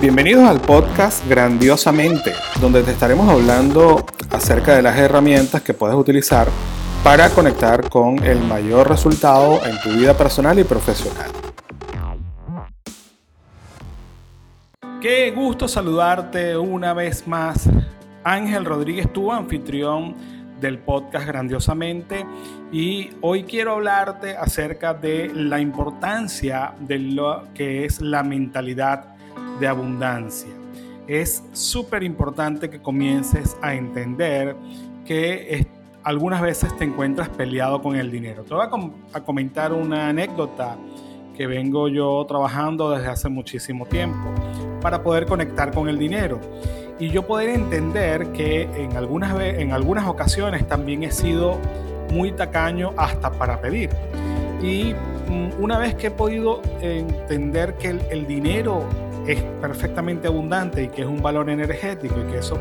Bienvenidos al podcast Grandiosamente, donde te estaremos hablando acerca de las herramientas que puedes utilizar para conectar con el mayor resultado en tu vida personal y profesional. Qué gusto saludarte una vez más. Ángel Rodríguez, tu anfitrión del podcast Grandiosamente y hoy quiero hablarte acerca de la importancia de lo que es la mentalidad de abundancia. Es súper importante que comiences a entender que algunas veces te encuentras peleado con el dinero. Te voy a, comentar una anécdota que vengo yo trabajando desde hace muchísimo tiempo para poder conectar con el dinero y yo poder entender que en algunas, en algunas ocasiones también he sido muy tacaño hasta para pedir. Y mm, una vez que he podido entender que el dinero es perfectamente abundante y que es un valor energético y que eso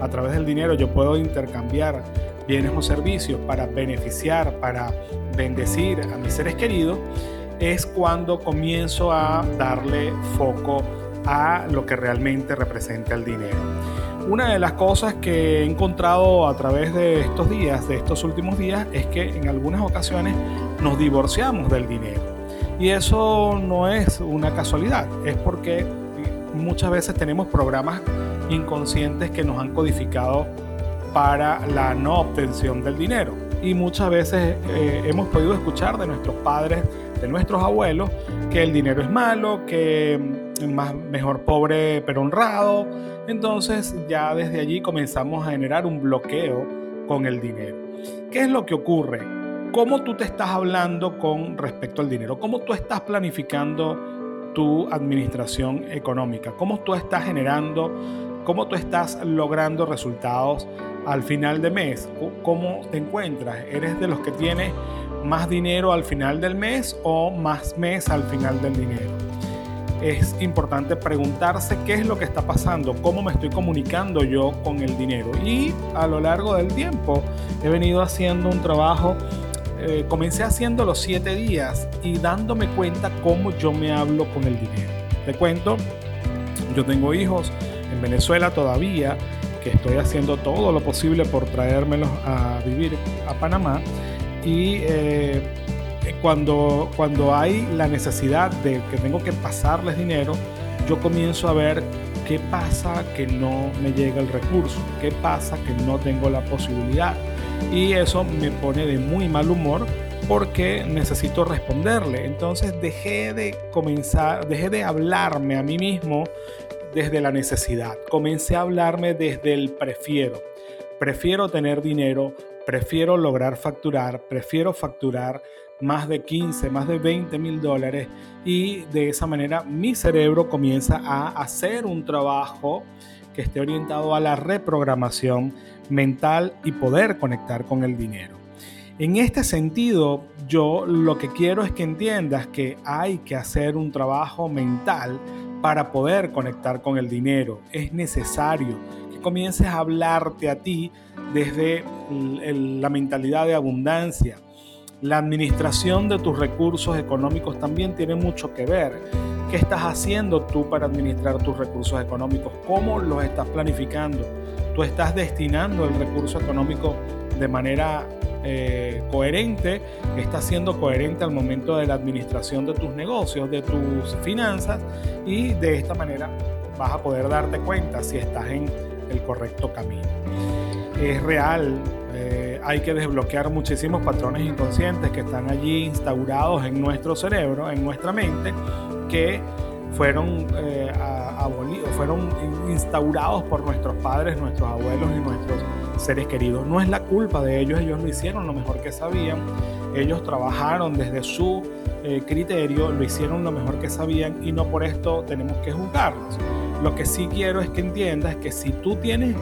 a través del dinero yo puedo intercambiar bienes o servicios para beneficiar, para bendecir a mis seres queridos, es cuando comienzo a darle foco a lo que realmente representa el dinero. Una de las cosas que he encontrado a través de estos días, de estos últimos días, es que en algunas ocasiones nos divorciamos del dinero. Y eso no es una casualidad, es porque muchas veces tenemos programas inconscientes que nos han codificado para la no obtención del dinero. Y muchas veces eh, hemos podido escuchar de nuestros padres, de nuestros abuelos, que el dinero es malo, que mm, más, mejor pobre pero honrado. Entonces ya desde allí comenzamos a generar un bloqueo con el dinero. ¿Qué es lo que ocurre? ¿Cómo tú te estás hablando con respecto al dinero? ¿Cómo tú estás planificando tu administración económica, cómo tú estás generando, cómo tú estás logrando resultados al final de mes, cómo te encuentras, eres de los que tiene más dinero al final del mes o más mes al final del dinero. Es importante preguntarse qué es lo que está pasando, cómo me estoy comunicando yo con el dinero. Y a lo largo del tiempo he venido haciendo un trabajo eh, comencé haciendo los siete días y dándome cuenta cómo yo me hablo con el dinero. Te cuento, yo tengo hijos en Venezuela todavía, que estoy haciendo todo lo posible por traérmelos a vivir a Panamá. Y eh, cuando, cuando hay la necesidad de que tengo que pasarles dinero, yo comienzo a ver qué pasa que no me llega el recurso, qué pasa que no tengo la posibilidad y eso me pone de muy mal humor porque necesito responderle. Entonces dejé de comenzar, dejé de hablarme a mí mismo desde la necesidad. Comencé a hablarme desde el prefiero. Prefiero tener dinero, prefiero lograr facturar, prefiero facturar más de 15, más de 20 mil dólares y de esa manera mi cerebro comienza a hacer un trabajo que esté orientado a la reprogramación mental y poder conectar con el dinero. En este sentido, yo lo que quiero es que entiendas que hay que hacer un trabajo mental para poder conectar con el dinero. Es necesario que comiences a hablarte a ti desde la mentalidad de abundancia. La administración de tus recursos económicos también tiene mucho que ver ¿Qué estás haciendo tú para administrar tus recursos económicos? ¿Cómo los estás planificando? ¿Tú estás destinando el recurso económico de manera eh, coherente? ¿Estás siendo coherente al momento de la administración de tus negocios, de tus finanzas? Y de esta manera vas a poder darte cuenta si estás en el correcto camino. Es real, eh, hay que desbloquear muchísimos patrones inconscientes que están allí instaurados en nuestro cerebro, en nuestra mente, que fueron, eh, abolidos, fueron instaurados por nuestros padres, nuestros abuelos y nuestros seres queridos. No es la culpa de ellos, ellos lo hicieron lo mejor que sabían, ellos trabajaron desde su eh, criterio, lo hicieron lo mejor que sabían y no por esto tenemos que juzgarlos. Lo que sí quiero es que entiendas que si tú tienes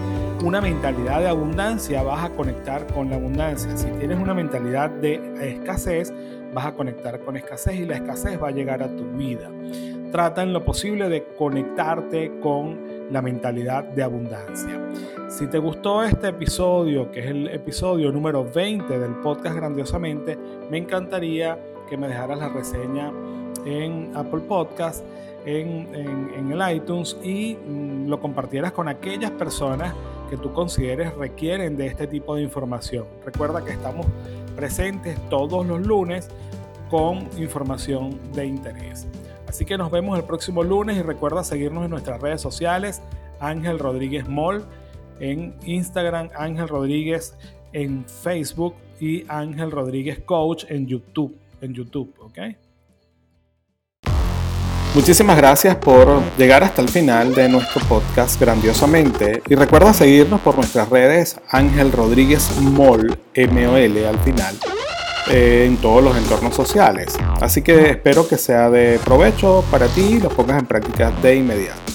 una mentalidad de abundancia, vas a conectar con la abundancia. Si tienes una mentalidad de escasez, vas a conectar con escasez y la escasez va a llegar a tu vida. Trata en lo posible de conectarte con la mentalidad de abundancia. Si te gustó este episodio, que es el episodio número 20 del podcast Grandiosamente, me encantaría que me dejaras la reseña en Apple Podcast en, el iTunes y mm, lo compartieras con aquellas personas que tú consideres requieren de este tipo de información. Recuerda que estamos presentes todos los lunes con información de interés. Así que nos vemos el próximo lunes y recuerda seguirnos en nuestras redes sociales, Ángel Rodríguez Mall, en Instagram, Ángel Rodríguez en Facebook y Ángel Rodríguez Coach en YouTube. En YouTube, ¿ok? Muchísimas gracias por llegar hasta el final de nuestro podcast grandiosamente y recuerda seguirnos por nuestras redes Ángel Rodríguez Mol, M-O-L al final, eh, en todos los entornos sociales. Así que espero que sea de provecho para ti y lo pongas en práctica de inmediato.